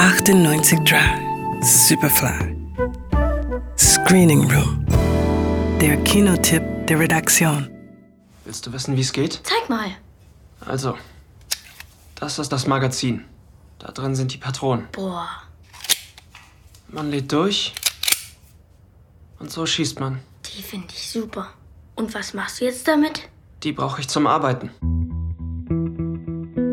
98 Drive, Superfly. Screening Room. Der Kinotipp der Redaktion. Willst du wissen, wie es geht? Zeig mal. Also, das ist das Magazin. Da drin sind die Patronen. Boah. Man lädt durch und so schießt man. Die finde ich super. Und was machst du jetzt damit? Die brauche ich zum Arbeiten.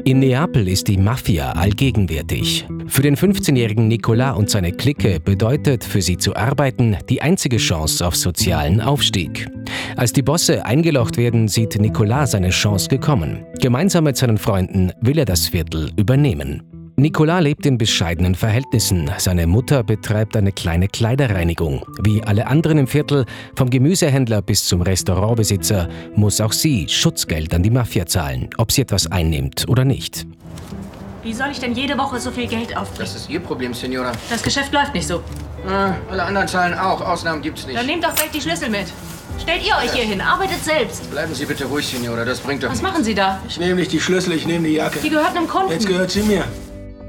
In Neapel ist die Mafia allgegenwärtig. Für den 15-jährigen Nicolas und seine Clique bedeutet für sie zu arbeiten die einzige Chance auf sozialen Aufstieg. Als die Bosse eingelocht werden, sieht Nicolas seine Chance gekommen. Gemeinsam mit seinen Freunden will er das Viertel übernehmen. Nicolas lebt in bescheidenen Verhältnissen. Seine Mutter betreibt eine kleine Kleiderreinigung. Wie alle anderen im Viertel, vom Gemüsehändler bis zum Restaurantbesitzer, muss auch sie Schutzgeld an die Mafia zahlen, ob sie etwas einnimmt oder nicht. Wie soll ich denn jede Woche so viel Geld aufbringen? Das ist Ihr Problem, Senora. Das Geschäft läuft nicht so. Ah, alle anderen zahlen auch. Ausnahmen gibt's nicht. Dann nehmt doch gleich die Schlüssel mit. Stellt ihr euch hier hin, arbeitet selbst. Bleiben Sie bitte ruhig, Senora. Das bringt doch Was nichts. machen Sie da? Ich nehme nicht die Schlüssel, ich nehme die Jacke. Die gehört einem Kunden. Jetzt gehört sie mir.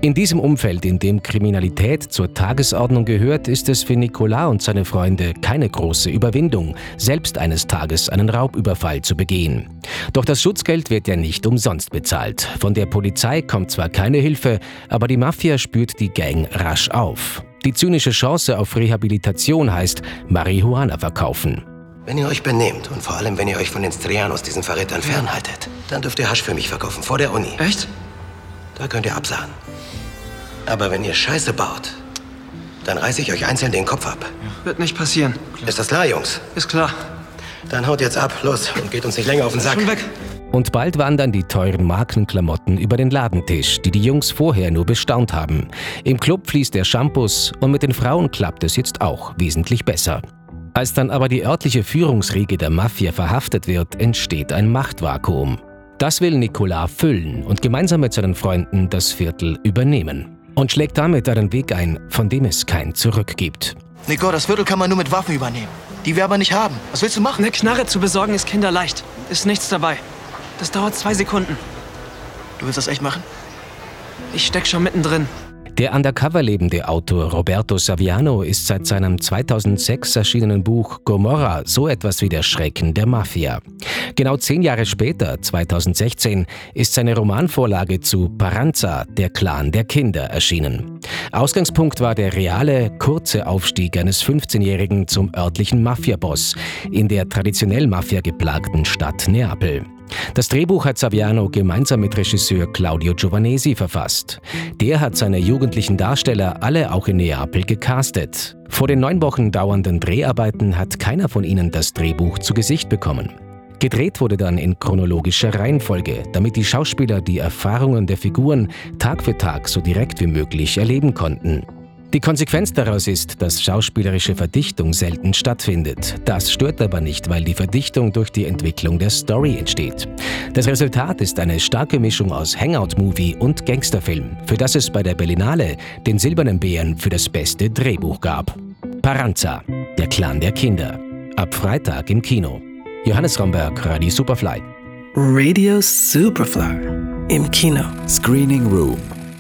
In diesem Umfeld, in dem Kriminalität zur Tagesordnung gehört, ist es für Nicolas und seine Freunde keine große Überwindung, selbst eines Tages einen Raubüberfall zu begehen. Doch das Schutzgeld wird ja nicht umsonst bezahlt. Von der Polizei kommt zwar keine Hilfe, aber die Mafia spürt die Gang rasch auf. Die zynische Chance auf Rehabilitation heißt Marihuana verkaufen. Wenn ihr euch benehmt und vor allem, wenn ihr euch von den Strianos, diesen Verrätern, fernhaltet, dann dürft ihr Hasch für mich verkaufen, vor der Uni. Echt? Da könnt ihr absahen. Aber wenn ihr Scheiße baut, dann reiße ich euch einzeln den Kopf ab. Wird nicht passieren. Ist das klar, Jungs? Ist klar. Dann haut jetzt ab, los, und geht uns nicht länger auf den Sack. Schon weg. Und bald wandern die teuren Markenklamotten über den Ladentisch, die die Jungs vorher nur bestaunt haben. Im Club fließt der Shampoos und mit den Frauen klappt es jetzt auch wesentlich besser. Als dann aber die örtliche Führungsriege der Mafia verhaftet wird, entsteht ein Machtvakuum. Das will Nicolas füllen und gemeinsam mit seinen Freunden das Viertel übernehmen. Und schlägt damit einen Weg ein, von dem es kein Zurück gibt. Nico, das Viertel kann man nur mit Waffen übernehmen. Die wir aber nicht haben. Was willst du machen? Eine Knarre zu besorgen ist kinderleicht. Ist nichts dabei. Das dauert zwei Sekunden. Du willst das echt machen? Ich steck schon mittendrin. Der undercover lebende Autor Roberto Saviano ist seit seinem 2006 erschienenen Buch Gomorra so etwas wie der Schrecken der Mafia. Genau zehn Jahre später, 2016, ist seine Romanvorlage zu Paranza, der Clan der Kinder, erschienen. Ausgangspunkt war der reale, kurze Aufstieg eines 15-Jährigen zum örtlichen Mafiaboss in der traditionell Mafia geplagten Stadt Neapel. Das Drehbuch hat Saviano gemeinsam mit Regisseur Claudio Giovanesi verfasst. Der hat seine jugendlichen Darsteller alle auch in Neapel gecastet. Vor den neun Wochen dauernden Dreharbeiten hat keiner von ihnen das Drehbuch zu Gesicht bekommen. Gedreht wurde dann in chronologischer Reihenfolge, damit die Schauspieler die Erfahrungen der Figuren Tag für Tag so direkt wie möglich erleben konnten. Die Konsequenz daraus ist, dass schauspielerische Verdichtung selten stattfindet. Das stört aber nicht, weil die Verdichtung durch die Entwicklung der Story entsteht. Das Resultat ist eine starke Mischung aus Hangout-Movie und Gangsterfilm, für das es bei der Berlinale den Silbernen Bären für das beste Drehbuch gab. Paranza, der Clan der Kinder. Ab Freitag im Kino. Johannes Romberg, Radio Superfly. Radio Superfly. Im Kino. Screening Room